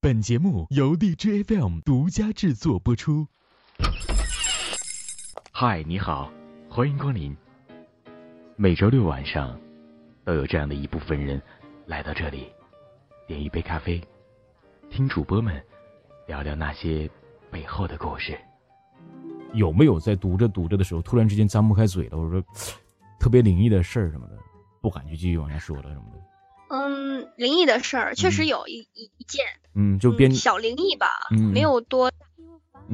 本节目由荔枝 FM 独家制作播出。嗨，你好，欢迎光临。每周六晚上，都有这样的一部分人来到这里，点一杯咖啡，听主播们聊聊那些背后的故事。有没有在读着读着的时候，突然之间张不开嘴了？我说特别灵异的事儿什么的，不敢去继续往下说了什么的。嗯，灵异的事儿确实有一一一件，嗯，就编小灵异吧，嗯没有多，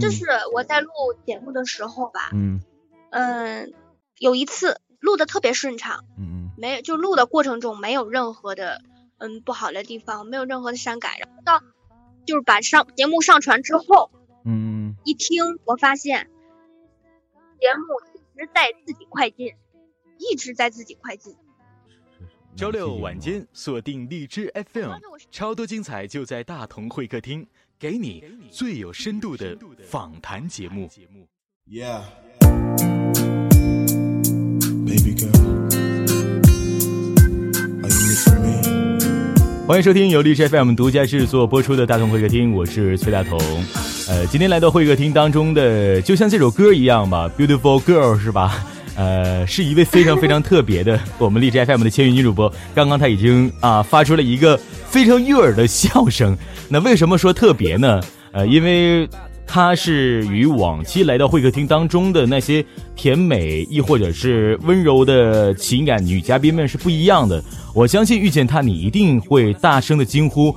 就是我在录节目的时候吧，嗯。嗯，有一次录的特别顺畅，嗯没有就录的过程中没有任何的嗯不好的地方，没有任何的删改，然后到就是把上节目上传之后嗯。一听，我发现节目一直在自己快进，一直在自己快进。嗯，周六晚间锁定荔枝 FM，超多精彩就在大同会客厅，给你最有深度的访谈节目。Yeah. Baby girl. Are you missing me? 欢迎收听由荔枝 FM 独家制作播出的大同会客厅，我是崔大同。呃，今天来到会客厅当中的，就像这首歌一样吧，《Beautiful Girl》是吧？呃，是一位非常非常特别的我们荔枝 FM 的签约女主播。刚刚她已经啊发出了一个非常悦耳的笑声。那为什么说特别呢？呃，因为她是与往期来到会客厅当中的那些甜美亦或者是温柔的情感女嘉宾们是不一样的。我相信遇见她，你一定会大声的惊呼：“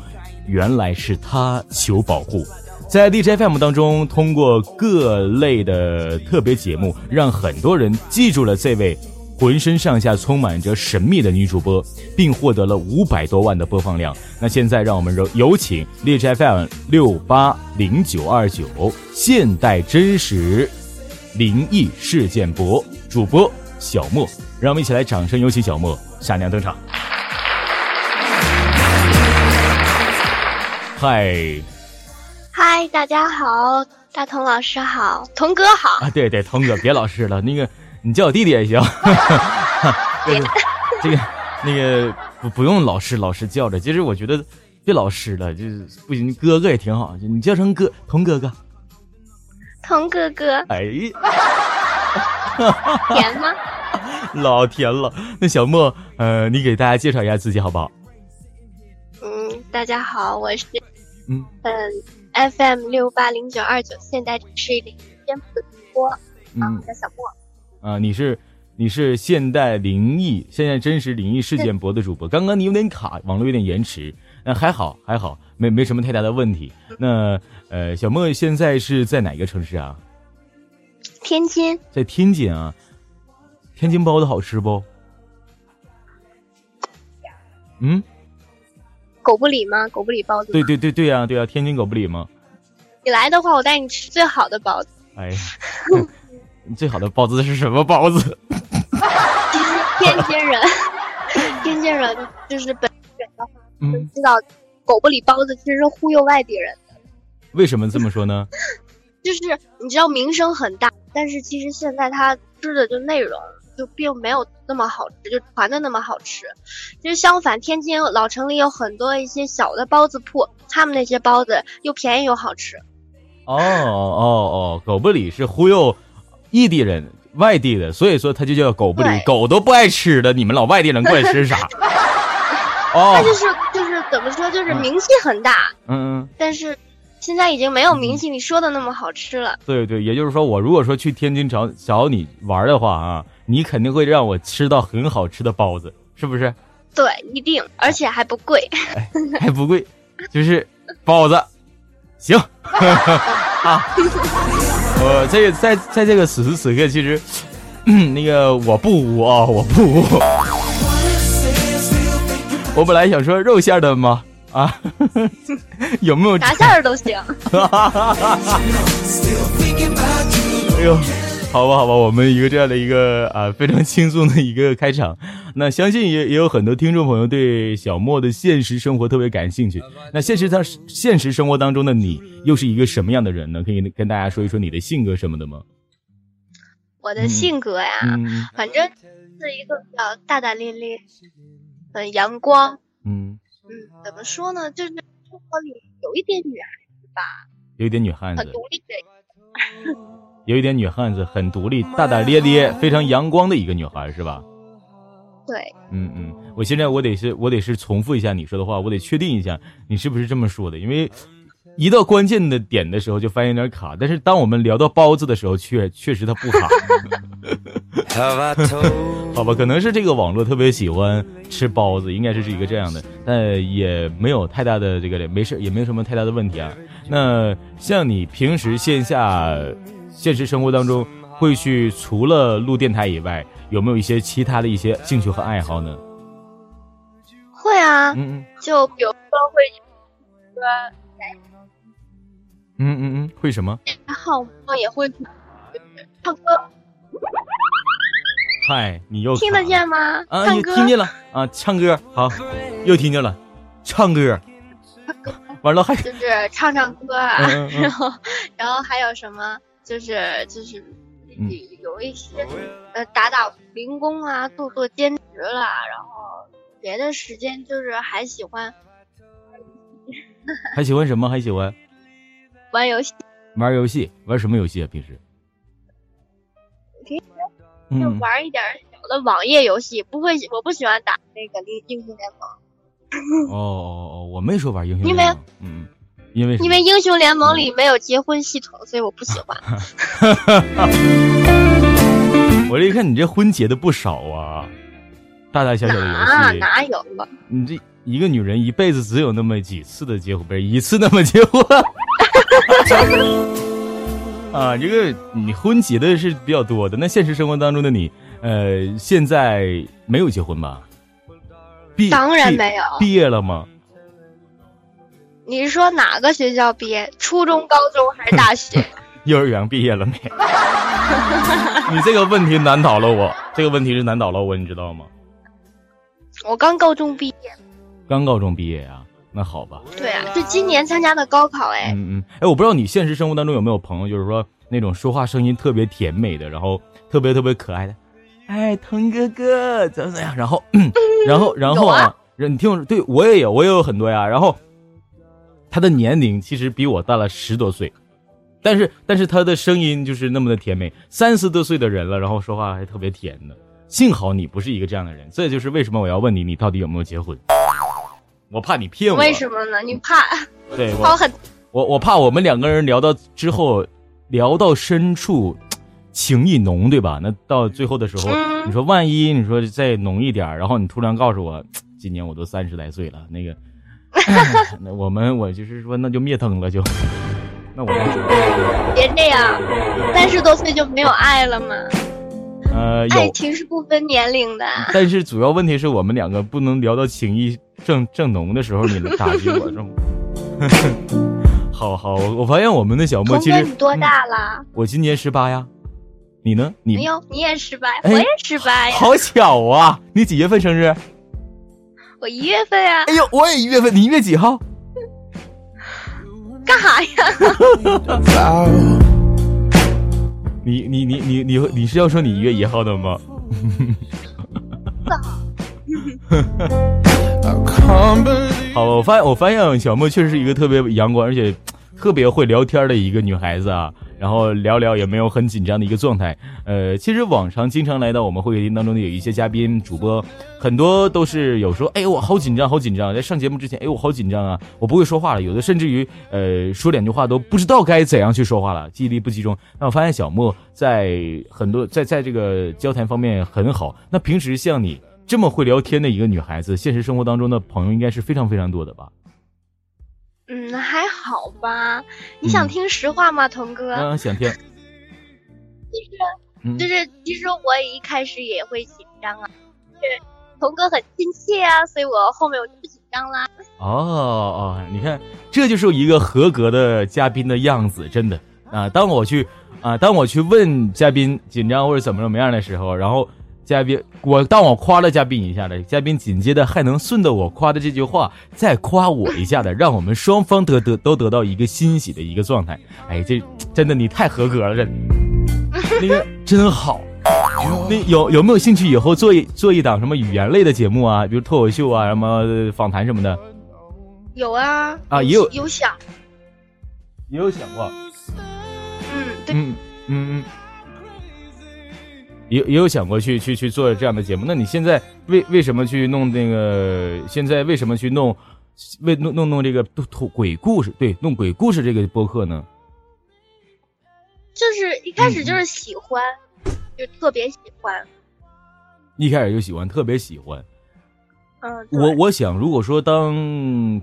原来是她求保护。”在 DJ FM 当中，通过各类的特别节目，让很多人记住了这位浑身上下充满着神秘的女主播，并获得了五百多万的播放量。那现在，让我们有请 DJ FM 六八零九二九现代真实灵异事件博主播小莫，让我们一起来掌声有请小莫闪亮登场。嗨。嗨，大家好，大同老师好，童哥好。啊，对对，童哥，别老师了，那个你叫我弟弟也行。这个这个那个不不用老师老师叫着，其实我觉得别老师了，就是不行，哥哥也挺好，你叫成哥童哥哥。童哥哥，哎，甜吗？老甜了。那小莫，呃，你给大家介绍一下自己好不好？嗯，大家好，我是嗯嗯 FM 六八零九二九现代城市灵颠覆的主播，啊，嗯我叫小莫。啊，你是你是现代灵异现在真实灵异事件博的主播。刚刚你有点卡，网络有点延迟，那还好还好，没没什么太大的问题。那呃，小莫现在是在哪个城市啊？天津，在天津啊。天津包子好吃不？嗯，狗不理吗？狗不理包子。对。对对对呀、对呀、天津狗不理吗？你来的话，我带你吃最好的包子。哎，最好的包子是什么包子？天津人，天津人就是本地人的话，都嗯，知道狗不理包子其实是忽悠外地人。为什么这么说呢？就是你知道名声很大，但是其实现在他吃的就内容就并没有那么好吃，就传的那么好吃。其实相反，天津老城里有很多一些小的包子铺，他们那些包子又便宜又好吃。哦哦哦，狗不理是忽悠异地人、外地的，所以说它就叫狗不理。狗都不爱吃的，你们老外地人过来吃啥？哦它，就是就是怎么说，就是嗯名气很大，嗯嗯，但是现在已经没有明星你说的那么好吃了。对对，也就是说，我如果说去天津找找你玩的话啊，你肯定会让我吃到很好吃的包子，是不是？对，一定，而且还不贵。还不贵，就是包子，行啊。我这个在在这个此时此刻，其实、嗯 那个我不污啊，我不污。我本来想说肉馅的吗？啊，有没有？啥馅儿都行。哎呦，好吧，好吧，我们一个这样的一个啊非常轻松的一个开场，那相信也也有很多听众朋友对小莫的现实生活特别感兴趣。那现实当现实生活当中的你又是一个什么样的人呢？可以跟大家说一说你的性格什么的吗？我的性格呀，嗯反正是一个比较大大咧咧，很阳光。嗯嗯，怎么说呢？就是生活里有一点女孩子吧，有一点女汉子很，独立的。有一点女汉子，很独立、大大咧咧、非常阳光的一个女孩，是吧？对，嗯嗯，我现在我得是，我得是重复一下你说的话，我得确定一下你是不是这么说的，因为一到关键的点的时候就发现有点卡，但是当我们聊到包子的时候，确确实它不卡。好吧，可能是这个网络特别喜欢吃包子，应该是是一个这样的，但也没有太大的这个没事，也没有什么太大的问题啊。那像你平时线下、现实生活当中会去除了录电台以外，有没有一些其他的一些兴趣和爱好呢？会啊，嗯嗯就比如说会说嗯嗯嗯，会什么？会唱歌，嗨，你又听得见吗？啊？又唱歌，听见了啊！唱歌好，又听见了，唱歌，完了还就是唱唱歌啊，嗯嗯嗯然后然后还有什么？就是就是嗯有一些呃打打零工啊，做做兼职啦，然后别的时间就是还喜欢还喜欢什么？还喜欢玩游戏，玩游戏？玩什么游戏啊？平时？平时嗯就玩一点小的网页游戏，不会我不喜欢打那个英英雄联盟，哦哦哦，我没说玩英雄因为联盟，嗯，因为因为英雄联盟里没有结婚系统，所以我不喜欢。我这一看你这婚结的不少啊，大大小小的哪游戏，哪有了？你这一个女人一辈子只有那么几次的结婚，不是一次那么结婚。啊，这个你婚结的是比较多的，那现实生活当中的你，呃，现在没有结婚吧？毕当然没有。毕业了吗？你是说哪个学校毕业？初中、高中还是大学？幼儿园毕业了没？你这个问题难倒了我，这个问题是难倒了我，你知道吗？我刚高中毕业。刚高中毕业呀、那好吧。对啊，就今年参加的高考哎。嗯嗯，哎，我不知道你现实生活当中有没有朋友，就是说那种说话声音特别甜美的，然后特别特别可爱的，哎，腾哥哥怎么怎么样，然后，嗯、然后然后啊啊你听我说，对我也有，我也有很多呀。然后他的年龄其实比我大了十多岁，但是但是他的声音就是那么的甜美，三十多岁的人了，然后说话还特别甜的。幸好你不是一个这样的人，这就是为什么我要问你，你到底有没有结婚？我怕你骗我。为什么呢？你怕对，我很我我怕我们两个人聊到之后，聊到深处，情意浓，对吧？那到最后的时候，嗯你说万一你说再浓一点，然后你突然告诉我，今年我都三十来岁了，那个，那我们我就是说那就灭灯了就，那我 别这样，三十多岁就没有爱了吗？呃，爱情是不分年龄的。但是主要问题是我们两个不能聊到情意正正浓的时候，你打击我这么。好好，我我发现我们的小莫童哥，其实你多大了？我今年十八呀，你呢？你没有，你也十八，哎我也十八呀。好巧啊！你几月份生日？我一月份呀，哎呦，我也一月份，你一月几号？干啥呀？你你你你你你是要说你一月一号的吗？好，我发现我发现小莫确实是一个特别阳光，而且特别会聊天的一个女孩子啊。然后聊聊也没有很紧张的一个状态。呃，其实往常经常来到我们会客厅当中的有一些嘉宾主播，很多都是有说，哎我好紧张，好紧张，在上节目之前，哎我好紧张啊，我不会说话了。有的甚至于呃说两句话都不知道该怎样去说话了，记忆力不集中。那我发现小莫在很多在在这个交谈方面很好。那平时像你这么会聊天的一个女孩子，现实生活当中的朋友应该是非常非常多的吧？嗯，还好吧。你想嗯听实话吗，童哥？嗯，想听。就是嗯就是，其实我一开始也会紧张啊，就是童哥很亲切啊，所以我后面我就不紧张啦。哦哦，你看，这就是一个合格的嘉宾的样子，真的啊！当我去啊，当我去问嘉宾紧张或者怎么怎么样的时候，然后嘉宾我当我夸了嘉宾一下的，嘉宾紧接着还能顺着我夸的这句话再夸我一下的，让我们双方得得都得到一个欣喜的一个状态。哎，这真的你太合格了，真的，那个真好。那有有没有兴趣以后做一做一档什么语言类的节目啊，比如脱口秀啊，什么访谈什么的？有啊。啊也有。有想，也有想过，嗯，对，嗯嗯嗯，也也有想过去去去做这样的节目。那你现在为为什么去弄那个？现在为什么去弄为弄弄弄这个鬼故事？对，弄鬼故事这个播客呢？就是一开始就是喜欢，就特别喜欢。一开始就喜欢，特别喜欢。嗯，我我想，如果说当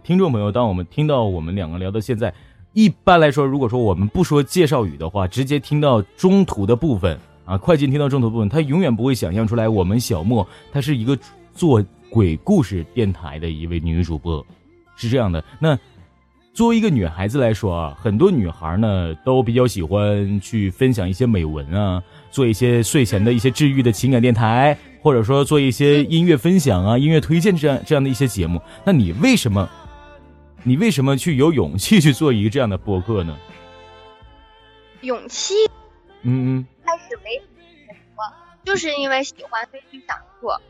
听众朋友，当我们听到我们两个聊到现在，一般来说，如果说我们不说介绍语的话，直接听到中途的部分啊，快进听到中途部分，他永远不会想象出来，我们小莫她是一个做鬼故事电台的一位女主播，是这样的。那作为一个女孩子来说啊，很多女孩呢都比较喜欢去分享一些美文啊，做一些睡前的一些治愈的情感电台。或者说做一些音乐分享啊、音乐推荐这样这样的一些节目，那你为什么，你为什么去有勇气去做一个这样的播客呢？勇气，嗯嗯，开始没什么，就是因为喜欢所以去想做，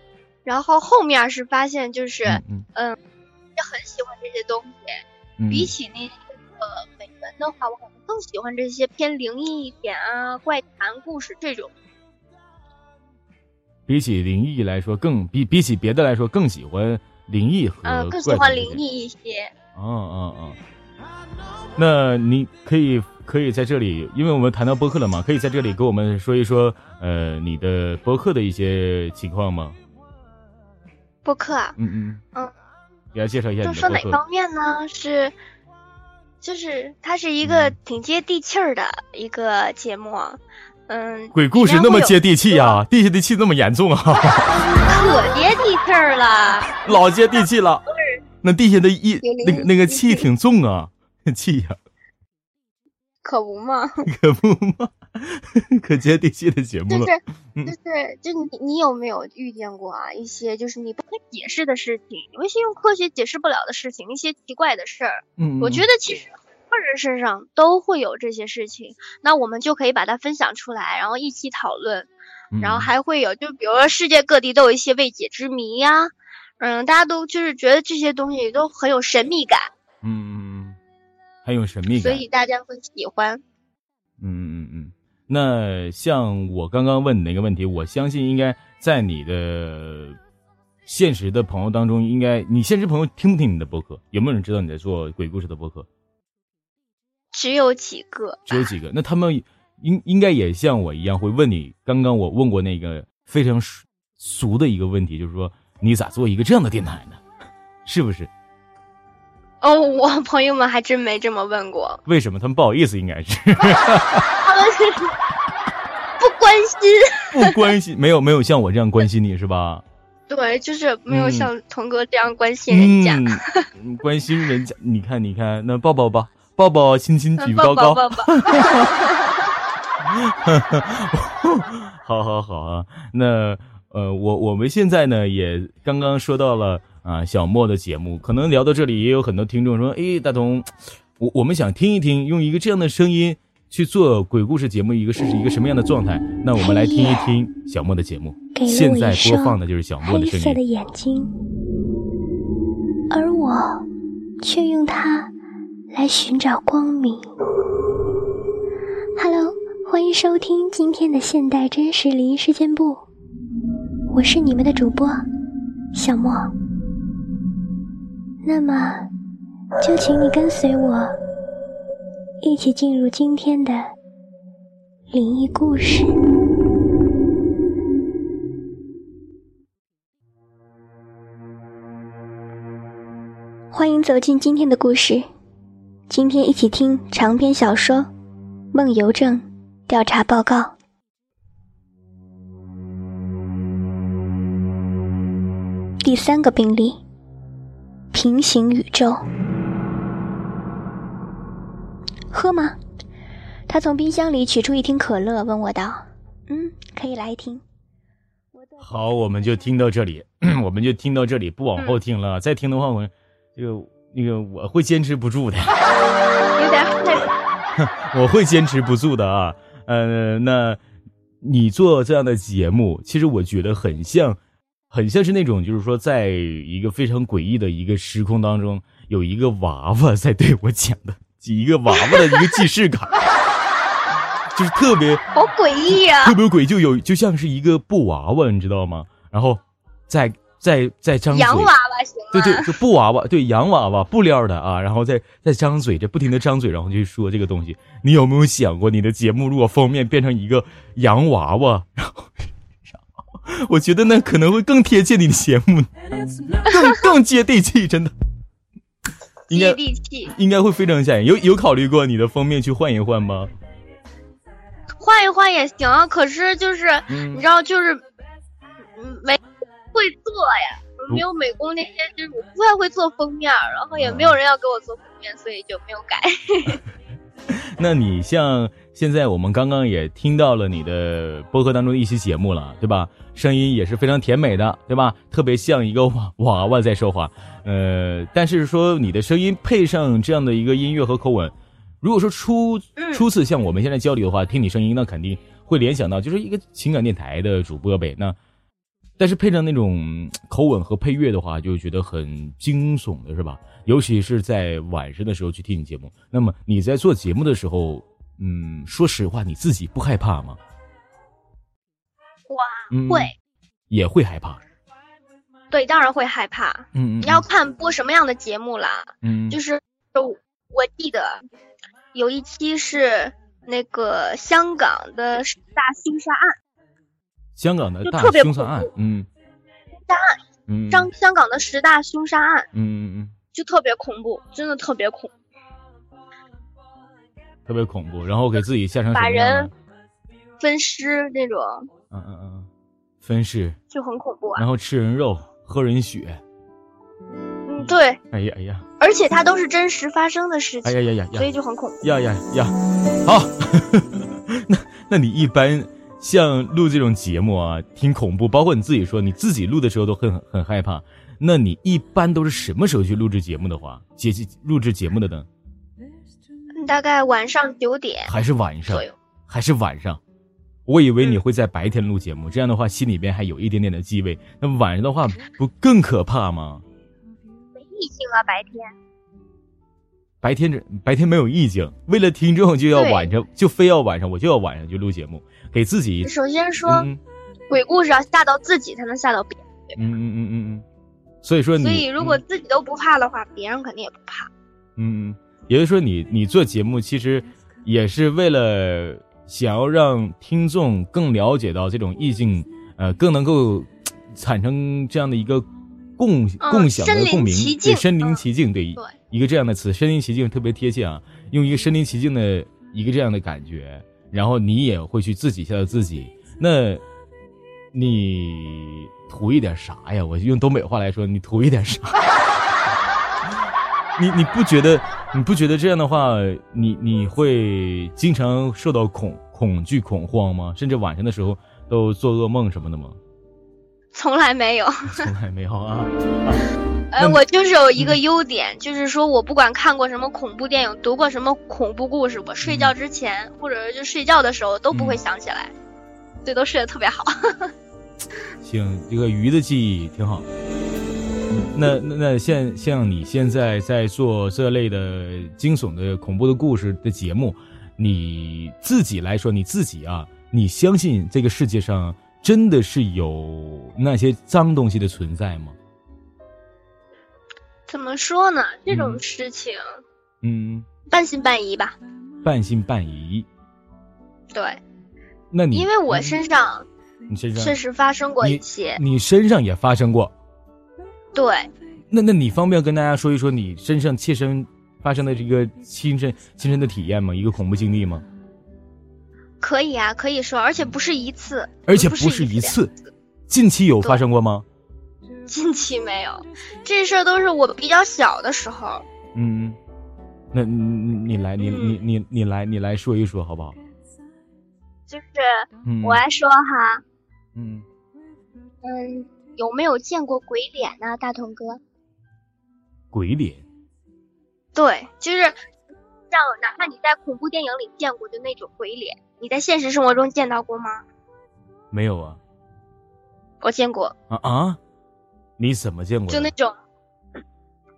然后后面是发现就是嗯嗯，也很喜欢这些东西，嗯，比起那个美文的话，我可能更喜欢这些偏灵异一点啊、怪谈故事这种。比起灵异来说，更比比起别的来说，更喜欢灵异和嗯，更喜欢灵异一些。嗯嗯嗯，那你可以可以在这里，因为我们谈到播客了嘛，可以在这里给我们说一说，呃，你的播客的一些情况吗？播客啊，嗯嗯嗯，给大家介绍一下就。说哪方面呢？是，就是它是一个挺接地气儿的一个节目，嗯，鬼故事那么接地气呀、地下的气那么严重啊，可接地气儿了。老接地气了。那地下的一那个那个气挺重啊，气呀、可不嘛，可不嘛，可接地气的节目了。就是嗯。就是就你你有没有遇见过啊一些就是你不可解释的事情，有一些用科学解释不了的事情，一些奇怪的事儿，嗯，我觉得其实很多人身上都会有这些事情，那我们就可以把它分享出来，然后一起讨论，嗯然后还会有就比如说世界各地都有一些未解之谜呀、嗯，大家都就是觉得这些东西都很有神秘感，嗯，很有神秘感所。以大家会喜欢。嗯嗯嗯，那像我刚刚问你那个问题，我相信应该在你的现实的朋友当中，应该你现实朋友听不听你的播客？有没有人知道你在做鬼故事的播客？只有几个，只有几个。那他们应应该也像我一样会问你，刚刚我问过那个非常俗俗的一个问题，就是说你咋做一个这样的电台呢？是不是？哦，我 朋友们还真没这么问过，为什么他们不好意思？应该是 他们是 不关心。不关心，没有没有像我这样关心你是吧？对，就是没有嗯像童哥这样关心人家。嗯，关心人家，你看，你看，那抱抱吧，抱抱，亲亲，举高高高，抱抱抱好好好啊。那呃，我我们现在呢也刚刚说到了啊小莫的节目，可能聊到这里也有很多听众说，诶，大同，我我们想听一听，用一个这样的声音去做鬼故事节目，一个是一个什么样的状态？那我们来听一听小莫的节目。现在播放的就是小莫的声音黑色的音。眼睛，而我却用它来寻找光明。Hello，欢迎收听今天的现代真实灵异事件部，我是你们的主播小莫。那么，就请你跟随我，一起进入今天的灵异故事。欢迎走进今天的故事。今天一起听长篇小说《梦游症调查报告》第三个病例：平行宇宙。喝吗？他从冰箱里取出一听可乐，问我道：“嗯，可以来一听。”好，我们就听到这里，我们就听到这里，不往后听了。再听的话，我这个那个我会坚持不住的，有点害怕。我会坚持不住的啊。呃，那你做这样的节目，其实我觉得很像很像是那种，就是说，在一个非常诡异的一个时空当中，有一个娃娃在对我讲的，一个娃娃的一个既视感，就是特别好诡异啊、特别诡异，就有就像是一个布娃娃，你知道吗？然后在在在张嘴，洋娃娃行吗？对对，就布娃娃，对洋娃娃，布料的啊，然后在在张嘴，这不停的张嘴，然后就说这个东西。你有没有想过，你的节目如果封面变成一个洋娃娃，然后 我觉得那可能会更贴切你的节目，更更接地气，真的。应接地气，应该会非常吓人。有有考虑过你的封面去换一换吗？换一换也行啊。可是就是、嗯你知道，就是嗯没会做呀，没有美工那些，就是我不太会做封面，然后也没有人要给我做封面，所以就没有改。那你像现在我们刚刚也听到了你的播客当中的一期节目了，对吧？声音也是非常甜美的，对吧？特别像一个娃娃娃在说话。呃，但是说你的声音配上这样的一个音乐和口吻，如果说初嗯初次像我们现在交流的话，听你声音，那肯定会联想到就是一个情感电台的主播呗。那但是配上那种嗯口吻和配乐的话，就觉得很惊悚的是吧？尤其是在晚上的时候去听你节目。那么你在做节目的时候，嗯，说实话，你自己不害怕吗？哇，嗯，会，也会害怕。对，当然会害怕。嗯嗯，你要看播什么样的节目啦。嗯就是我记得有一期是那个香港的十大凶杀案，香港的大就特别凶杀案恐，嗯，杀案，嗯，香香港的十大凶杀案嗯嗯嗯，就特别恐怖，真的特别恐怖，特别恐怖，然后给自己吓成什把人？分尸那种嗯嗯嗯嗯，分尸，就很恐怖啊。然后吃人肉，喝人血，嗯，对，哎呀哎呀，而且它都是真实发生的事情，哎呀呀呀呀所以就很恐怖。呀呀呀，好，那那你一般像录这种节目啊，挺恐怖，包括你自己说你自己录的时候都很很害怕。那你一般都是什么时候去录制节目的话，节录制节目的呢？嗯大概晚上九点还是晚上左？右。还是晚上？我以为你嗯会在白天录节目，这样的话心里边还有一点点的忌讳。那晚上的话不更可怕吗？没意境啊，白天。白天这白天没有意境，为了听众就要晚上，就非要晚上，我就要晚上就录节目，给自己首先说，嗯鬼故事要吓到自己，才能吓到别人。嗯嗯嗯嗯嗯，所以说你，所以如果嗯自己都不怕的话，别人肯定也不怕。嗯，嗯也就是说你你做节目其实也是为了想要让听众更了解到这种意境，呃，更能够产生这样的一个共嗯共享的共鸣，对，身临嗯其境，对，对一个这样的词，身临其境特别贴切啊，用一个身临其境的一个这样的感觉，然后你也会去自己吓到自己，那。你图一点啥呀？我用东北话来说，你图一点啥？你你不觉得你不觉得这样的话，你你会经常受到恐恐惧恐慌吗？甚至晚上的时候都做噩梦什么的吗？从来没有。从来没有啊。呃，我就是有一个优点，就是说我不管看过什么恐怖电影，读过什么恐怖故事，我睡觉之前、或者就睡觉的时候都不会嗯想起来，所以都睡得特别好。行，这个鱼的记忆挺好。那那那像像你现在在做这类的惊悚的恐怖的故事的节目，你自己来说，你自己啊，你相信这个世界上真的是有那些脏东西的存在吗？怎么说呢？这嗯种事情、嗯，半信半疑吧。半信半疑。对，那你因为我嗯身上你身上确实发生过一些。你身上也发生过，对，那那你方便跟大家说一说你身上切身发生的这个亲身亲身的体验吗？一个恐怖经历吗？可以啊，可以说，而且不是一次，而且不不是一一次，近期有发生过吗？近期没有，这事儿都是我比较小的时候。嗯，那你你你来，你你你你来，你来说一说好不好？就是嗯，我来说哈，嗯，嗯，有没有见过鬼脸呢，大同哥？鬼脸，对，就是像哪怕你在恐怖电影里见过的那种鬼脸，你在现实生活中见到过吗？没有啊我见过，啊啊！你怎么见过？就那种，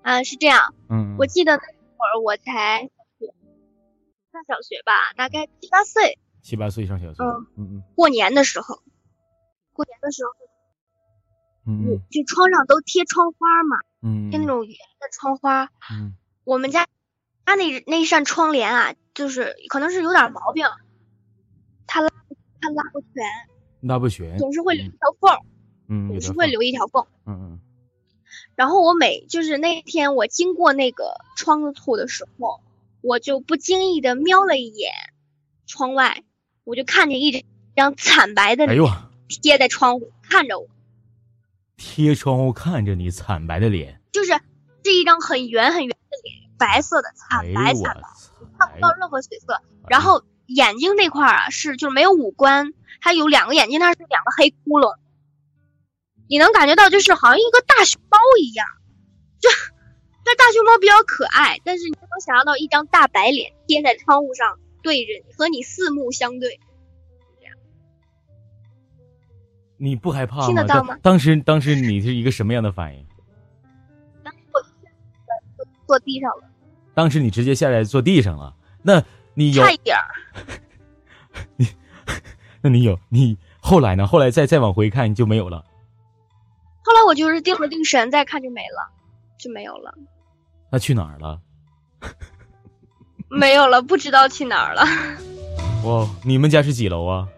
啊，是这样，嗯，我记得那会儿我才上小学吧，大概七八岁，七八岁上小学，嗯嗯嗯过年的时候，过年的时候，嗯嗯就窗上都贴窗花嘛，嗯，贴那种圆的窗花。嗯我们家他那那一扇窗帘啊，就是可能是有点毛病，它拉它拉不全，拉不全，总是会留一条缝总是会留一条缝。嗯嗯然后我每就是那天我经过那个窗户的时候，我就不经意的瞄了一眼窗外，我就看见一张惨白的脸贴在窗户看着我，贴窗户看着你惨白的脸，就是是一张很圆很圆的脸，白色的惨白惨白，看不到任何血色。然后眼睛那块儿啊是就是没有五官，它有两个眼睛，它是两个黑窟窿，你能感觉到就是好像一个大熊猫一样，就这大熊猫比较可爱，但是你能想象到一张大白脸贴在窗户上对着你，和你四目相对，你不害怕吗？听得到吗当当时当时你是一个什么样的反应？当时我就坐地上了，当时你直接下来坐地上了，那你有差一点儿。那你有你后来呢？后来再再往回看就没有了。后来我就是定了定神，再看就没了，就没有了，那去哪儿了？没有了，不知道去哪儿了。哇，你们家是几楼啊？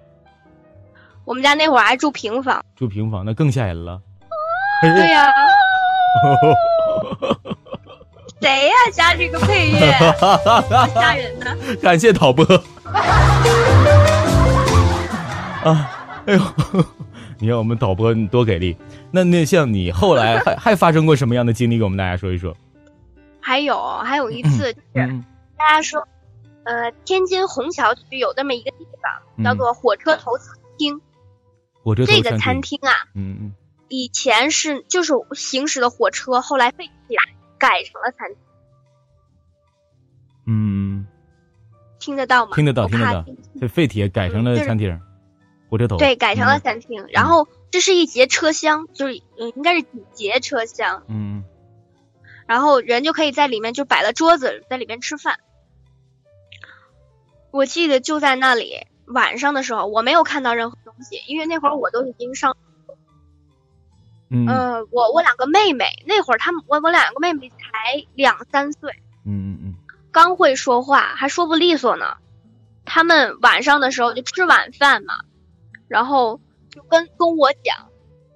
我们家那会儿还住平房，住平房，那更吓人了。对呀、谁呀、加这个配乐，好吓人呢。感谢导播。啊，哎呦，你看我们导播多给力。那那像你后来还还发生过什么样的经历，给我们大家说一说？还有还有一次，就是嗯大家说，呃，天津虹桥区有这么一个地方，叫做火车头餐厅。火车头这个餐餐厅啊，嗯嗯，以前是就是行驶的火车，后来废弃了，改成了餐厅。嗯，听得到吗？听得到，听得到这废铁改成了就是餐厅，火车头。对，改成了嗯餐厅。然后这是一节车厢，就是嗯，应该是几节车厢。嗯然后人就可以在里面就摆了桌子，在里面吃饭。我记得就在那里，晚上的时候我没有看到任何东西，因为那会儿我都已经上，嗯我我两个妹妹那会儿她们我我两个妹妹才两三岁，嗯嗯嗯刚会说话，还说不利索呢。她们晚上的时候就吃晚饭嘛，然后就跟跟我讲，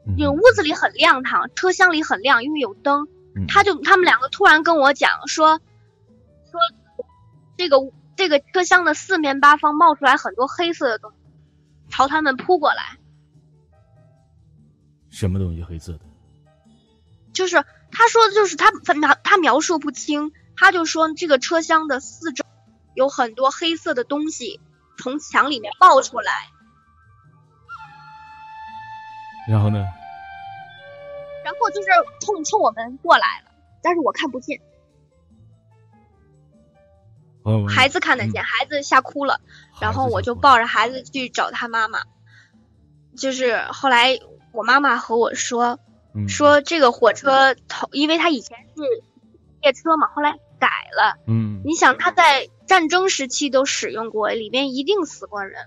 嗯，就屋子里很亮堂，车厢里很亮，因为有灯。嗯他就他们两个突然跟我讲说，说这个这个车厢的四面八方冒出来很多黑色的东西，朝他们扑过来。什么东西黑色的？就是他说的就是他他描他描述不清，他就说这个车厢的四周有很多黑色的东西从墙里面冒出来，然后呢？然后就是冲冲我们过来了，但是我看不见，我孩子看得见，孩子吓哭了。然后我就抱着孩子去找他妈妈，就是后来我妈妈和我说，嗯说这个火车头，因为它以前是列车嘛，后来改了。嗯你想，它在战争时期都使用过，里面一定死过人，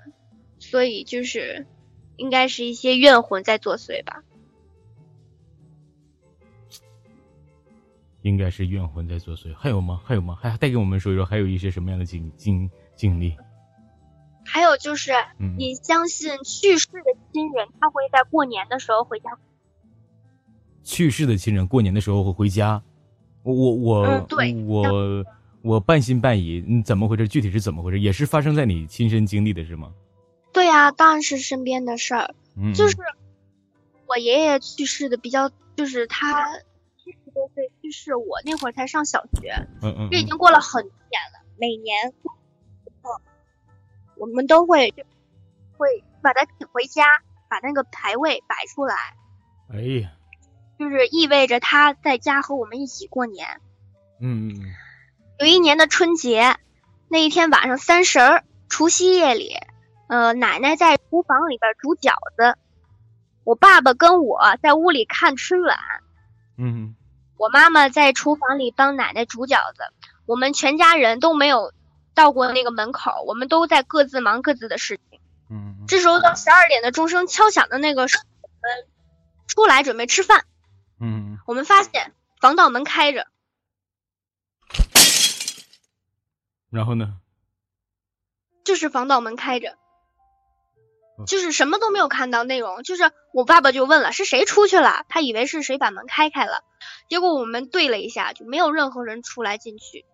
所以就是应该是一些怨魂在作祟吧。应该是怨魂在作祟。还有吗？还有吗？还再给我们说一说，还有一些什么样的经经经历？还有就是，嗯，你相信去世的亲人，他会在过年的时候回家去世的亲人过年的时候会回家，我我我、嗯对我我半信半疑，嗯，怎么回事？具体是怎么回事？也是发生在你亲身经历的是吗？对呀、当然是身边的事儿。嗯，就是我爷爷去世的比较，就是他多岁去世，我那会儿才上小学，嗯嗯这已经过了很多年了。每年，我们都会会把他请回家，把那个牌位摆出来，嗯，哎呀，就是意味着他在家和我们一起过年。嗯嗯有一年的春节，那一天晚上三十儿，除夕夜里，呃，奶奶在厨房里边煮饺子，我爸爸跟我在屋里看春晚，嗯我妈妈在厨房里帮奶奶煮饺子，我们全家人都没有到过那个门口，我们都在各自忙各自的事情。嗯这时候到十二点的钟声敲响的那个时候，我们出来准备吃饭，嗯我们发现防盗门开着，然后呢？就是防盗门开着嗯，就是什么都没有看到内容。就是我爸爸就问了是谁出去了，他以为是谁把门开开了，结果我们对了一下，就没有任何人出来进去，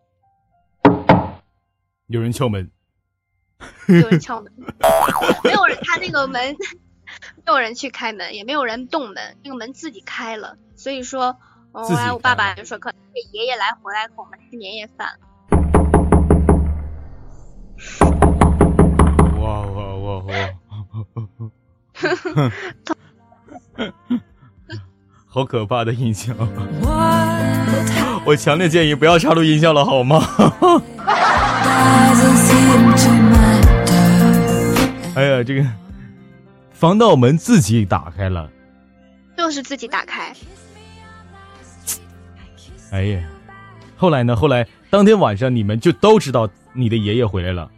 有人敲门。有人敲门，没有人，他那个门没有人去开门，也没有人动门，那个门自己开了。所以说，后来我爸爸就说，可能是爷爷来回来跟我们吃年夜饭。哇哇哇哇！好可怕的音效！我强烈建议不要插入音效了，好吗？哎呀，这个防盗门自己打开了。就是自己打开，哎呀，后来呢？后来当天晚上你们就都知道你的爷爷回来了。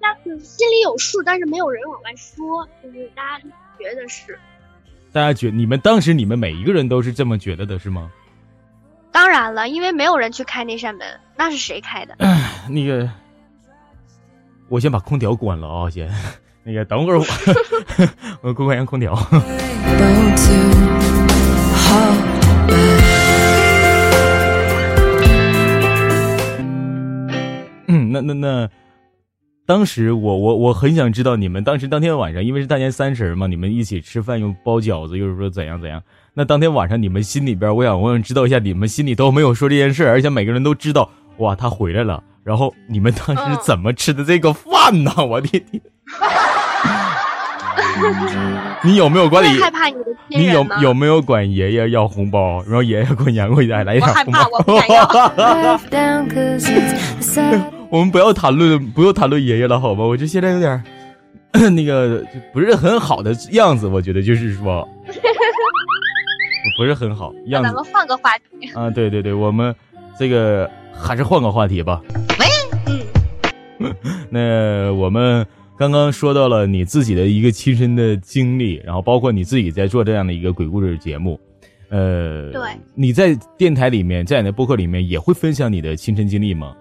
那是心里有数，但是没有人往外说，就是大家觉得是。大家觉你们当时你们每一个人都是这么觉得的，是吗？当然了，因为没有人去开那扇门，那是谁开的？那个，我先把空调关了啊、先。那个，等会儿我 我关关下空调。嗯，那那那，当时我我我很想知道你们当时当天晚上，因为是大年三十嘛，你们一起吃饭又包饺子，又是说怎样怎样。那当天晚上你们心里边，我想我想知道一下，你们心里都没有说这件事，而且每个人都知道，哇，他回来了。然后你们当时嗯怎么吃的这个饭呢？我的天！你有没有管你？会害怕你的你有？有没有管爷爷要红包？然后爷爷过年过节来一我害点红包怕，。我不敢要。我们不要谈论不要谈论爷爷了，好吧？我就现在有点 那个就不是很好的样子，我觉得就是说 不是很好样子咱们换个话题。啊。对对对，我们这个还是换个话题吧。喂嗯，那我们刚刚说到了你自己的一个亲身的经历，然后包括你自己在做这样的一个鬼故事节目，呃，对，你在电台里面，在你的播客里面也会分享你的亲身经历吗？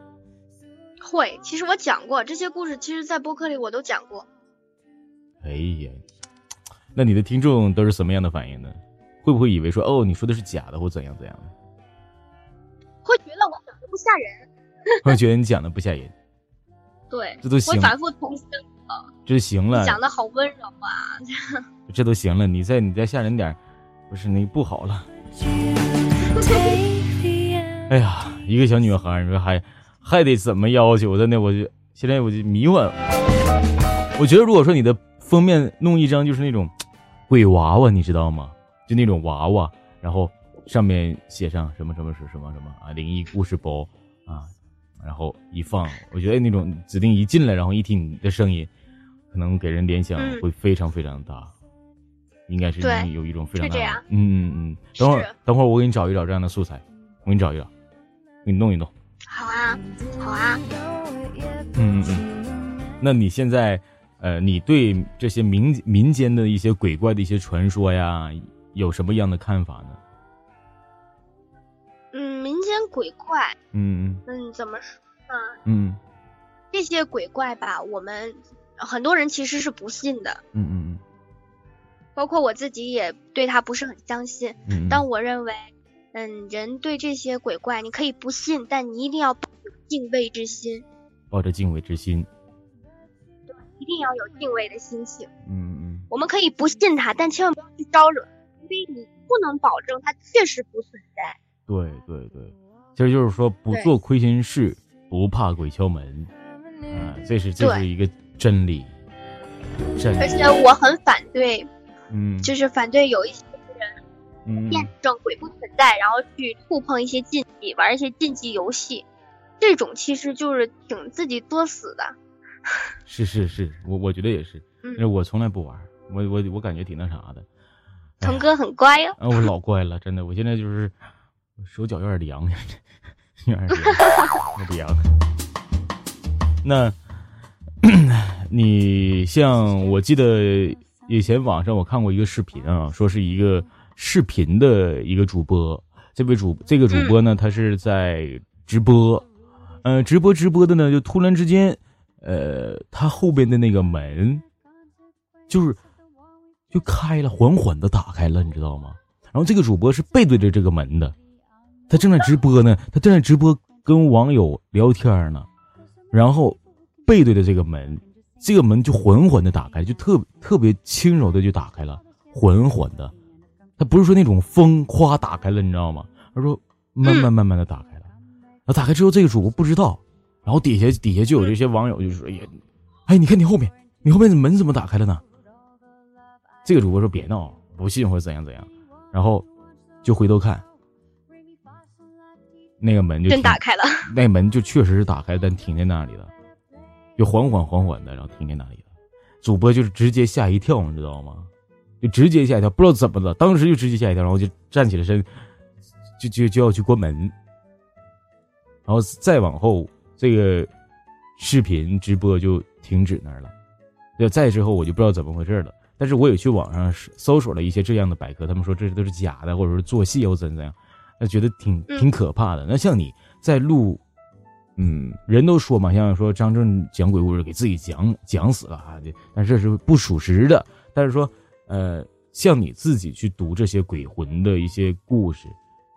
会。其实我讲过这些故事，其实在播客里我都讲过。哎呀，那你的听众都是什么样的反应呢？会不会以为说哦，你说的是假的，或怎样怎样的？会觉得我讲的不吓人。会觉得你讲的不吓人，对，这都行会，反复重申，这行了，讲的好温柔啊。这都行了，你再你再吓人点不是那不好了。哎呀，一个小女孩，你说还还得怎么要求？的呢，我就现在我就迷幻。我觉得，如果说你的封面弄一张就是那种鬼娃娃，你知道吗？就那种娃娃，然后上面写上什么什么是什么什么啊，灵异故事包啊，然后一放，我觉得那种指定一进来，然后一听你的声音，可能给人联想嗯会非常非常大，应该是有一种非常大嗯嗯嗯。等会儿等会儿我给你找一找这样的素材，我给你找一找，给你弄一弄。好啊，好啊。嗯。那你现在，呃，你对这些民民间的一些鬼怪的一些传说呀，有什么样的看法呢？嗯，民间鬼怪，嗯嗯，怎么说呢？嗯这些鬼怪吧，我们很多人其实是不信的，嗯嗯嗯包括我自己也对他不是很相信。但我认为，嗯，人对这些鬼怪，你可以不信，但你一定要抱有敬畏之心，抱着敬畏之心。对一定要有敬畏的心情。嗯嗯我们可以不信他，但千万不要去招惹，因为你不能保证他确实不存在。对对对，其实就是说不做亏心事，不怕鬼敲门，啊，这是这是一个真理，真理。而且我很反对，嗯，就是反对有一些嗯验证鬼不存在，然后去触碰一些禁忌，玩一些禁忌游戏，这种其实就是挺自己作死的。是是是，我我觉得也是，因为嗯，我从来不玩，我我我感觉挺那啥的。童哥很乖哦。啊，我老乖了，真的，我现在就是手脚有点凉，有点凉，有点凉。那，你像我记得以前网上我看过一个视频啊，说是一个视频的一个主播，这位主这个主播呢，他是在直播，呃，直播直播的呢，就突然之间，呃，他后边的那个门，就是就开了，缓缓的打开了，你知道吗？然后这个主播是背对着这个门的，他正在直播呢，他正在直播跟网友聊天呢，然后背对着这个门，这个门就缓缓的打开，就特特别轻柔的就打开了，缓缓的，他不是说那种风夸打开了，你知道吗？他说慢慢慢慢的打开了，然后打开之后这个主播不知道，然后底下底下就有这些网友就说：“哎呀，哎，你看你后面，你后面的门怎么打开了呢？”这个主播说：“别闹，不信或者怎样怎样。”然后就回头看，那个门就真打开了，那门就确实是打开，但停在那里了，就缓缓缓缓的，然后停在那里了。主播就是直接吓一跳，你知道吗？就直接吓一跳，不知道怎么了，当时就直接吓一跳，然后就站起了身，就就就要去关门，然后再往后，这个视频直播就停止那儿了。就再之后，我就不知道怎么回事了。但是我也去网上搜索了一些这样的百科，他们说这都是假的，或者是做戏又怎怎样，那觉得挺挺可怕的。那像你在录，嗯，人都说嘛，像说张震讲鬼故事给自己讲讲死了啊，但这是不属实的。但是说，呃，像你自己去读这些鬼魂的一些故事，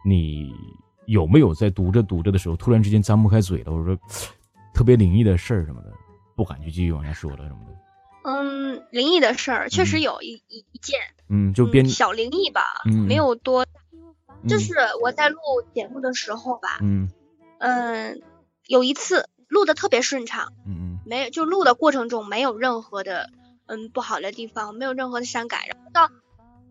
你有没有在读着读着的时候，突然之间张不开嘴了，或者说特别灵异的事儿什么的，不敢去继续往下说了什么的？嗯，灵异的事儿确实有一一一件，嗯，就编嗯小灵异吧，嗯没有多。嗯就是我在录节目的时候吧，嗯嗯，有一次录的特别顺畅，嗯没有就录的过程中没有任何的嗯不好的地方，没有任何的删改，然后到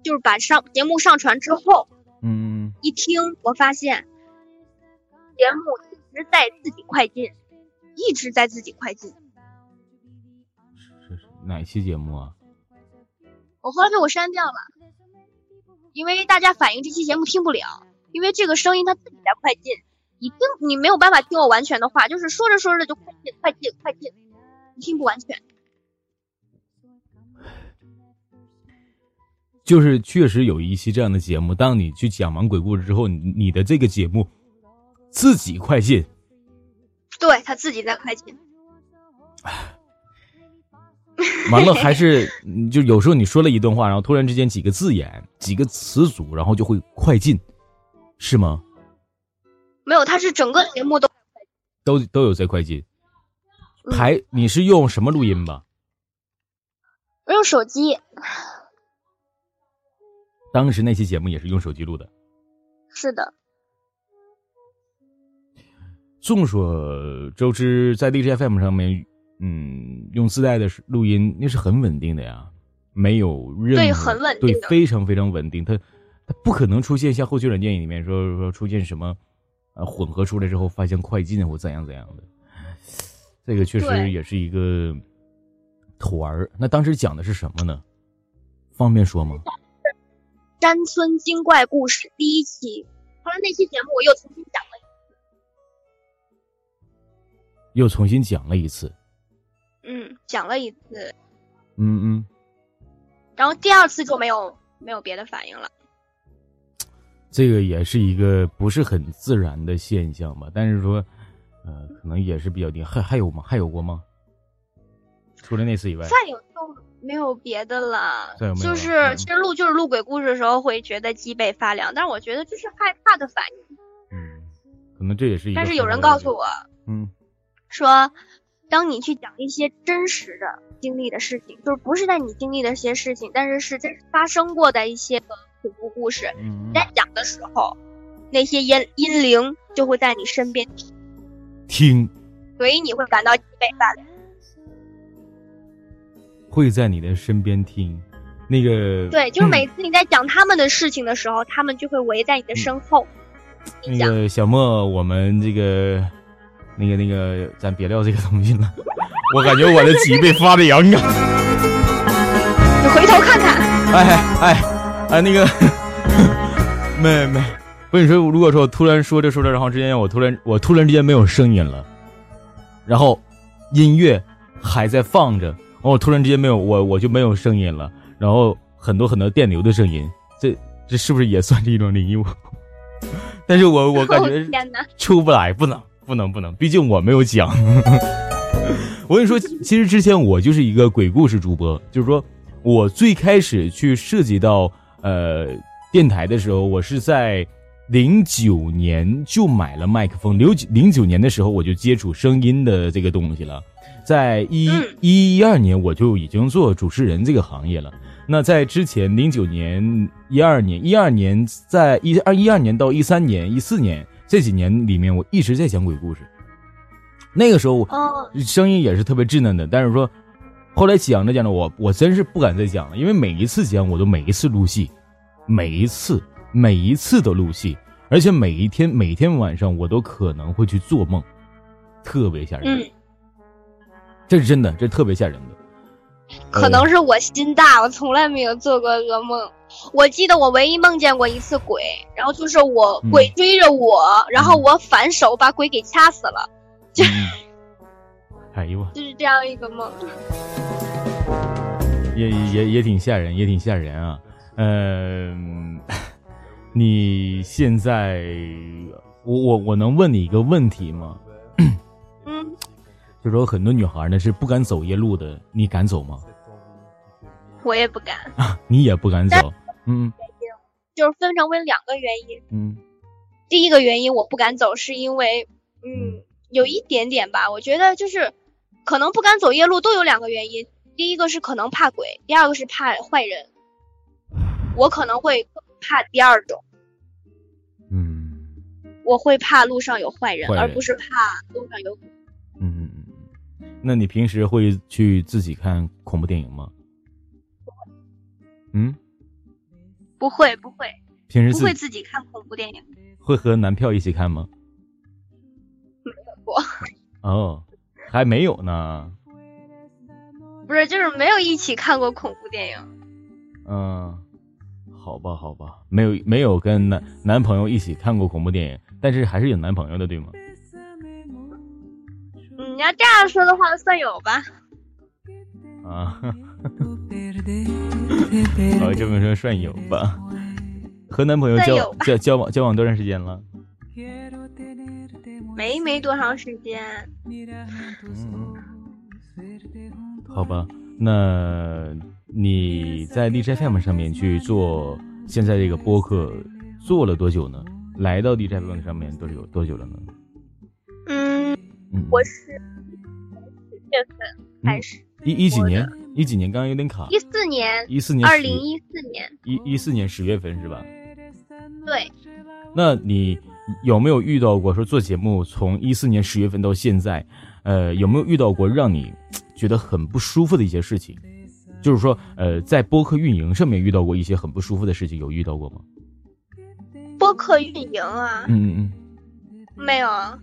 就是把上节目上传之后嗯一听，我发现节目一直在自己快进，一直在自己快进。是是哪期节目啊？我后来被我删掉了，因为大家反映这期节目听不了，因为这个声音它自己在快进，你听你没有办法听我完全的话，就是说着说着就快进快进快进，你听不完全。就是确实有一期这样的节目，当你去讲完鬼故事之后，你你的这个节目自己快进，对他自己在快进，完了还是嗯就有时候你说了一段话，然后突然之间几个字眼、几个词组，然后就会快进，是吗？没有，他是整个节目都都都有在快进。嗯还你是用什么录音吧？我用手机，当时那期节目也是用手机录的。是的，众所周知，在荔枝 FM 上面，嗯，用自带的录音那是很稳定的呀，没有任何对很稳定对非常非常稳定。它它不可能出现像后期软件里面说说出现什么，呃，混合出来之后发现快进或怎样怎样的，这个确实也是一个团儿。那当时讲的是什么呢？方便说吗？山村精怪故事第一期，后来那期节目我又重新讲了一又重新讲了一次。嗯，讲了一次，嗯嗯。然后第二次就没有没有别的反应了。这个也是一个不是很自然的现象吧，但是说，呃，可能也是比较低。还还有吗？还有过吗？除了那次以外，再有就没有别的了就是嗯其实录就是录鬼故事的时候会觉得脊背发凉，但是我觉得这是害怕的反应。嗯，可能这也是一个。但是有人告诉我，嗯说，当你去讲一些真实的经历的事情，就是不是在你经历的一些事情，但是是真实发生过的一些恐怖故事，嗯你，在讲的时候，那些阴阴灵就会在你身边，听所以你会感到脊背发凉。会在你的身边听，那个对，就是嗯每次你在讲他们的事情的时候，他们就会围在你的身后。那个小莫，我们这个那个那个，咱别聊这个东西了。我感觉我的脊背发凉啊！你回头看看，哎哎，哎，那个，妹妹，我跟你说，如果说我突然说着说着，然后之间我突然我突然之间没有声音了，然后音乐还在放着，然后我突然之间没有我我就没有声音了，然后很多很多电流的声音，这这是不是也算是一种灵异？但是我我感觉，出不来，不能不能不能，毕竟我没有讲。我跟你说，其实之前我就是一个鬼故事主播，就是说我最开始去涉及到呃电台的时候，我是在零九年就买了麦克风，零九零九年的时候我就接触声音的这个东西了，在一嗯一一二年我就已经做主持人这个行业了。那在之前零九年、一二年、一二年，在一二一二年到一三年、一四年这几年里面，我一直在讲鬼故事。那个时候哦，声音也是特别稚嫩的，但是说后来讲着讲着，我我真是不敢再讲了，因为每一次讲我都每一次录戏，每一次每一次都录戏，而且每一天每天晚上我都可能会去做梦，特别吓人。嗯，这是真的，这是特别吓人的。可能是我心大，我从来没有做过噩梦。我记得我唯一梦见过一次鬼，然后就是我嗯鬼追着我，然后我反手把鬼给掐死了，就嗯 哎呦我。就是这样一个梦。也也也挺吓人，也挺吓人啊。嗯、你现在，我我我能问你一个问题吗？嗯，就说很多女孩呢是不敢走夜路的，你敢走吗？我也不敢，你也不敢走。嗯就是分成为两个原因。嗯第一个原因我不敢走，是因为嗯有一点点吧，我觉得就是可能不敢走夜路都有两个原因。第一个是可能怕鬼，第二个是怕坏人。我可能会怕第二种。嗯我会怕路上有坏人，坏人而不是怕路上有鬼。那你平时会去自己看恐怖电影吗？嗯，不会，不会，平时不会自己看恐怖电影。会和男票一起看吗？没有过，哦，还没有呢。不是，就是没有一起看过恐怖电影。嗯，好吧，好吧，没有没有跟男男朋友一起看过恐怖电影，但是还是有男朋友的，对吗？嗯，你要这样说的话，算有吧。啊，好，这么说算有吧。和男朋友交交交往交往多长时间了？没没多长时间，嗯，好吧，那你在荔枝 FM 上面去做现在这个播客做了多久呢？来到荔枝 FM 上面多久多久了呢？我是十月份开始，一一几年？一几年？刚刚有点卡。一四年，一四年10二零一四年，一一四年十月份是吧？对，那你有没有遇到过说做节目从一四年十月份到现在，呃，有没有遇到过让你觉得很不舒服的一些事情？就是说，呃，在播客运营上面遇到过一些很不舒服的事情，有遇到过吗？播客运营啊，嗯嗯嗯，没有啊，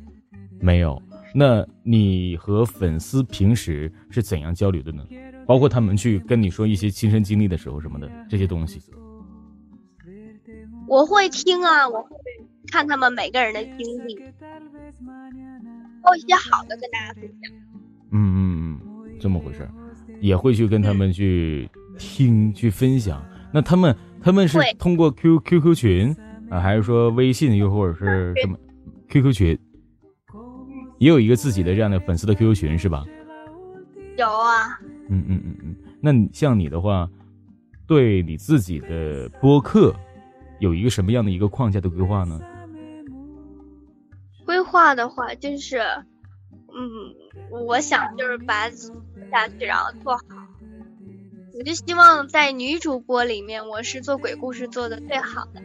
没有。那你和粉丝平时是怎样交流的呢？包括他们去跟你说一些亲身经历的时候什么的这些东西。我会听啊，我会看他们每个人的经历，有一些好的跟大家分享。嗯嗯嗯，这么回事儿，也会去跟他们去听、去分享。那他们他们是通过 Q Q Q 群啊，还是说微信，又或者是什么 QQ 群？也有一个自己的这样的粉丝的 QQ 群是吧？有啊，嗯嗯嗯嗯。那你像你的话，对你自己的播客有一个什么样的一个框架的规划呢？规划的话就是，嗯，我想就是把下去，然后做好。我就希望在女主播里面，我是做鬼故事做的最好的。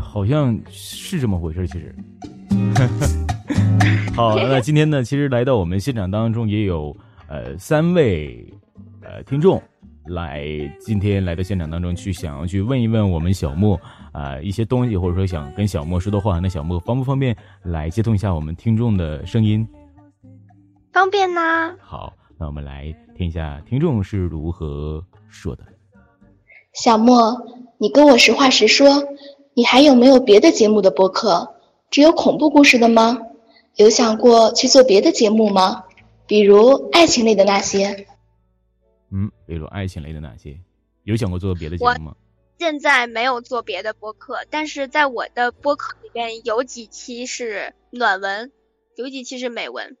好像是这么回事，其实。好，那今天呢，其实来到我们现场当中也有呃三位呃听众来，今天来到现场当中去想要去问一问我们小莫啊、一些东西，或者说想跟小莫说的话，那小莫方不方便来接通一下我们听众的声音？方便呐，好，那我们来听一下听众是如何说的。小莫，你跟我实话实说，你还有没有别的节目的播客？只有恐怖故事的吗？有想过去做别的节目吗？比如爱情类的那些？嗯，比如爱情类的那些，有想过做别的节目吗？现在没有做别的播客，但是在我的播客里边有几期是暖文，有几期是美文，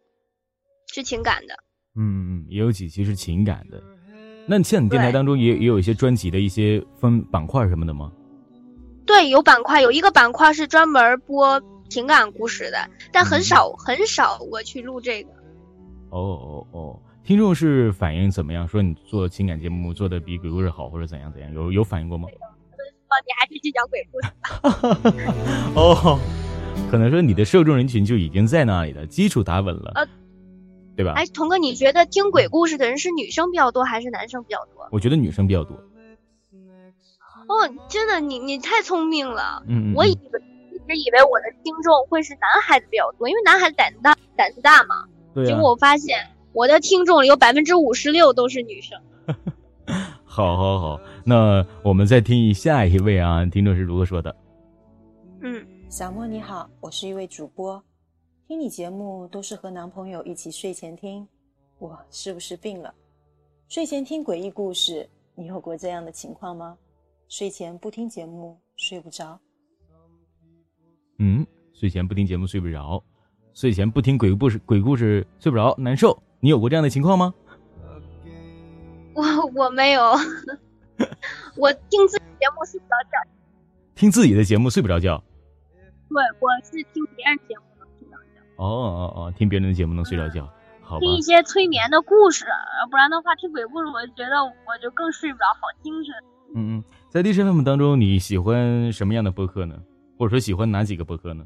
是情感的。嗯嗯，也有几期是情感的。那像你电台当中也也有一些专辑的一些分板块什么的吗？对，有板块，有一个板块是专门播情感故事的，但很少很少我去录这个。哦哦哦，听众是反应怎么样？说你做情感节目做的比鬼故事好，或者怎样怎样？有有反应过吗？哦，你还是去讲鬼故事。哦，可能说你的受众人群就已经在那里了，基础打稳了，呃对吧？哎，童哥，你觉得听鬼故事的人是女生比较多还是男生比较多？我觉得女生比较多。哦，真的，你你太聪明了。嗯嗯，我以为一直以为我的听众会是男孩子比较多，因为男孩子胆子大，胆子大嘛。对啊结果，我发现我的听众里有百分之五十六都是女生。好好好，那我们再听一下一位啊，听众是如何说的？嗯，小莫你好，我是一位主播，听你节目都是和男朋友一起睡前听，我是不是病了？睡前听诡异故事，你有过这样的情况吗？睡前不听节目睡不着，嗯，睡前不听节目睡不着，睡前不听鬼故事鬼故事睡不着，难受。你有过这样的情况吗？我我没有，我听自己节目睡不着觉。听自己的节目睡不着觉？对，我是听别人节目能睡着觉，哦哦哦，听别人的节目能睡着觉，好吧听？一些催眠的故事，不然的话听鬼故事，我就觉得我就更睡不着，好精神。嗯嗯，在 D 身 FM 当中，你喜欢什么样的播客呢？或者说喜欢哪几个播客呢？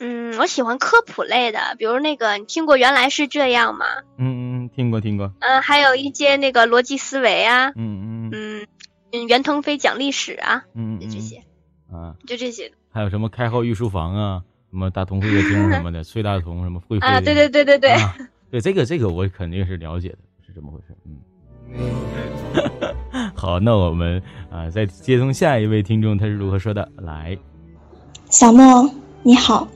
嗯，我喜欢科普类的，比如那个你听过《原来是这样》吗？嗯嗯嗯，听过听过。嗯，还有一些那个逻辑思维啊，嗯嗯嗯嗯，袁腾飞讲历史啊，嗯嗯就这些，啊，就这些还有什么开号御书房啊，什么大同会客厅什么的，崔大同什么会会啊，对对对对对，啊对这个这个我肯定是了解的，是这么回事。嗯，好，那我们啊再接通下一位听众，他是如何说的？来，小莫，你好。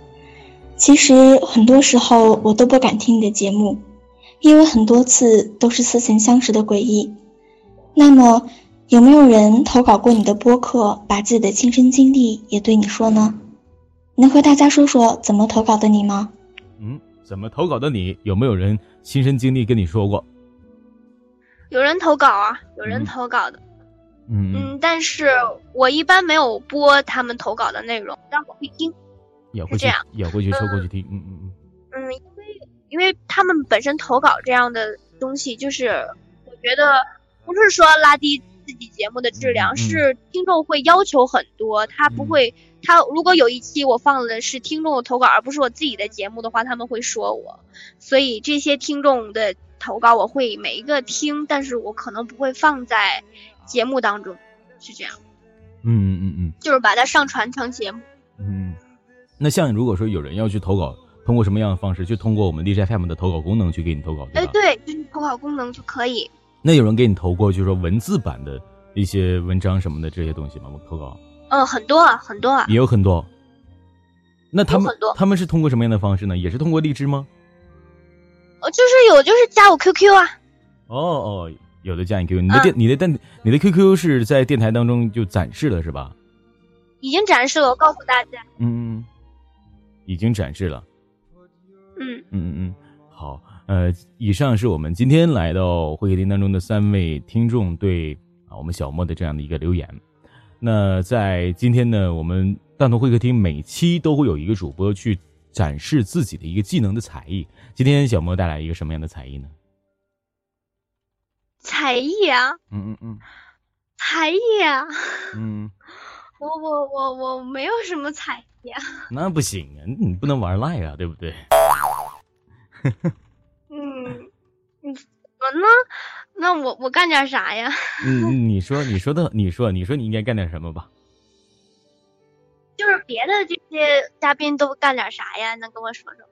其实很多时候我都不敢听你的节目，因为很多次都是似曾相识的诡异。那么，有没有人投稿过你的播客，把自己的亲身经历也对你说呢？能和大家说说怎么投稿的你吗？嗯，怎么投稿的你？有没有人亲身经历跟你说过？有人投稿啊，有人嗯投稿的，嗯嗯，嗯，但是我一般没有播他们投稿的内容，但我会听，也会去这样也会去抽过去听。嗯嗯嗯。嗯，因为因为他们本身投稿这样的东西，就是我觉得不是说拉低自己节目的质量，是听众会要求很多，他不嗯会，他如果有一期我放的是听众的投稿，而不是我自己的节目的话，他们会说我，所以这些听众的投稿我会每一个听，但是我可能不会放在节目当中，是这样，嗯嗯嗯就是把它上传成节目。嗯，那像如果说有人要去投稿，通过什么样的方式？就通过我们 DJ FM 的投稿功能去给你投稿，对哎，吧？对，就是投稿功能就可以。那有人给你投过，就是说文字版的一些文章什么的这些东西吗？我投稿嗯，很多啊，很多啊。也有很多。那他们他们是通过什么样的方式呢？也是通过荔枝吗？哦，就是有，就是加我 QQ 啊。哦哦，有的加你 QQ，你的嗯电、你的电你的 QQ 是在电台当中就展示了是吧？已经展示了，我告诉大家。嗯已经展示了。嗯，嗯嗯嗯，好，呃，以上是我们今天来到会客厅当中的三位听众对啊我们小莫的这样的一个留言。那在今天呢，我们大同会客厅每期都会有一个主播去展示自己的一个技能的才艺。今天小莫带来一个什么样的才艺呢？才艺啊，嗯嗯嗯才艺啊，嗯，我我我我没有什么才艺啊。那不行啊，你不能玩赖啊，对不对？嗯，你，怎么呢？那我我干点啥呀？嗯，你说，你说的，你说，你说你应该干点什么吧？就是别的这些嘉宾都干点啥呀？能跟我说说？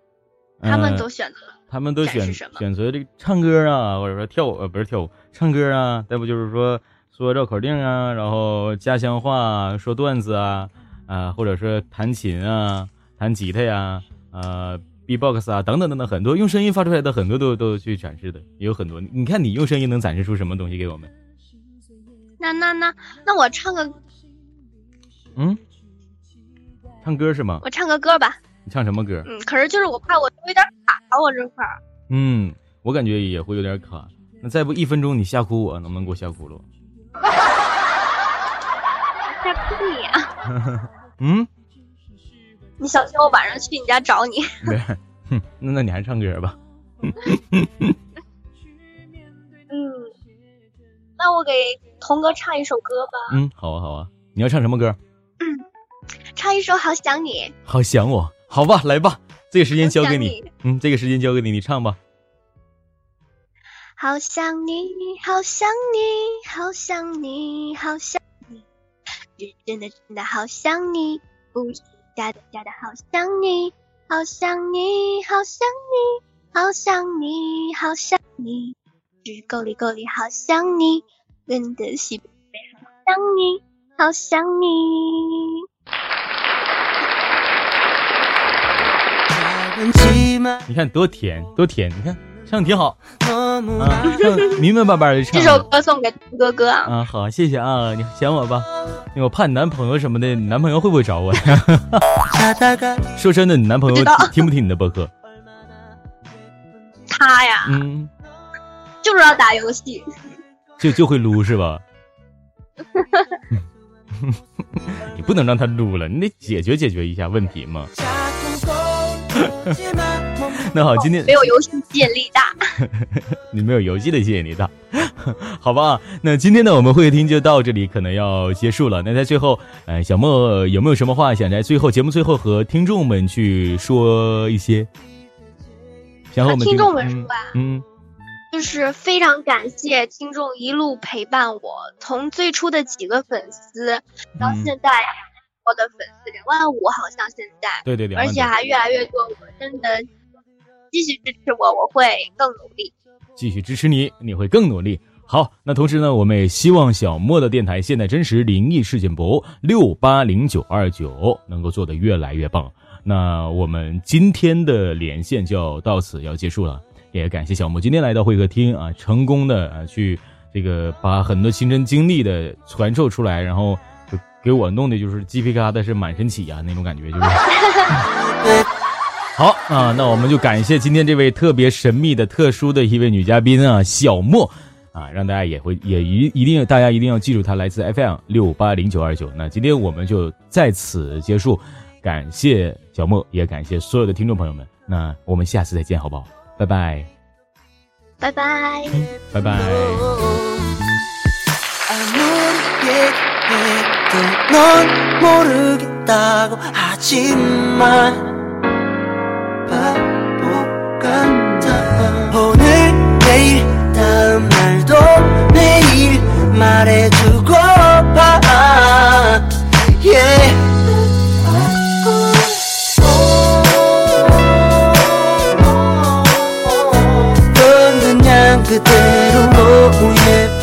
他们呃都选择他们都选选择这个唱歌啊，或者说跳舞，呃，不是跳舞，唱歌啊，再不就是说说绕口令啊，然后家乡话说段子啊，啊，或者说弹琴啊，弹吉他呀，呃，B-box 啊，等等等等，很多用声音发出来的很多都都去展示的，也有很多。你看你用声音能展示出什么东西给我们？那那那那我唱个嗯，唱歌是吗？我唱个歌吧。你唱什么歌？嗯，可是就是我怕我有点卡，我这块儿。嗯，我感觉也会有点卡。那再不一分钟你吓哭我，能不能给我吓哭了？吓哭你啊！嗯，你小心我晚上去你家找你。对，哼，那那你还唱歌吧。嗯，那我给童哥唱一首歌吧。嗯，好啊，好啊。你要唱什么歌？嗯，唱一首《好想你》。好想我，好吧，来吧，这个时间交给你。嗯，这个时间交给你，你唱吧。好想你，好想你，好想你，好想你，是真的真的好想你，不是假的假的好想你，好想你，好想你，好想你，好想你，是够力够力好想你，真的西北好想你，好想你。你看多甜多甜，你看。唱的挺好，明明白白的唱。这首歌送给哥哥啊，好，谢谢啊，你想我吧。我怕你男朋友什么的，你男朋友会不会找我呀？说真的，你男朋友听不听你的播客？他呀，嗯，就知道打游戏，就就会撸是吧？你不能让他撸了，你得解决解决一下问题嘛。那好，今天没有游戏吸引力大，你没有游戏的吸引力大，好吧？那今天呢，我们会客厅就到这里，可能要结束了。那在最后，呃，小莫有没有什么话想在最后节目最后和听众们去说一些？想和我们听众们说吧，嗯，就是非常感谢听众一路陪伴我，从最初的几个粉丝到现在。我的粉丝两万五，好像现在对对对，而且还越来越多。我真的继续支持我，我会更努力。继续支持你，你会更努力。好，那同时呢，我们也希望小莫的电台现代真实灵异事件簿六八零九二九能够做得越来越棒。那我们今天的连线就要到此要结束了，也感谢小莫今天来到会客厅啊，成功的啊去这个把很多亲身经历的传授出来，然后就。给我弄的就是鸡皮疙瘩是满身起啊，那种感觉就是。好啊，那我们就感谢今天这位特别神秘的、特殊的一位女嘉宾啊，小莫啊，让大家也会也一一定大家一定要记住她来自 FM 六八零九二九。那今天我们就在此结束，感谢小莫，也感谢所有的听众朋友们。那我们下次再见，好不好？拜拜，拜拜，拜拜。 해도 넌 모르겠다고 하지만 말해주고 봐 yeah. 그대로 너무 예뻐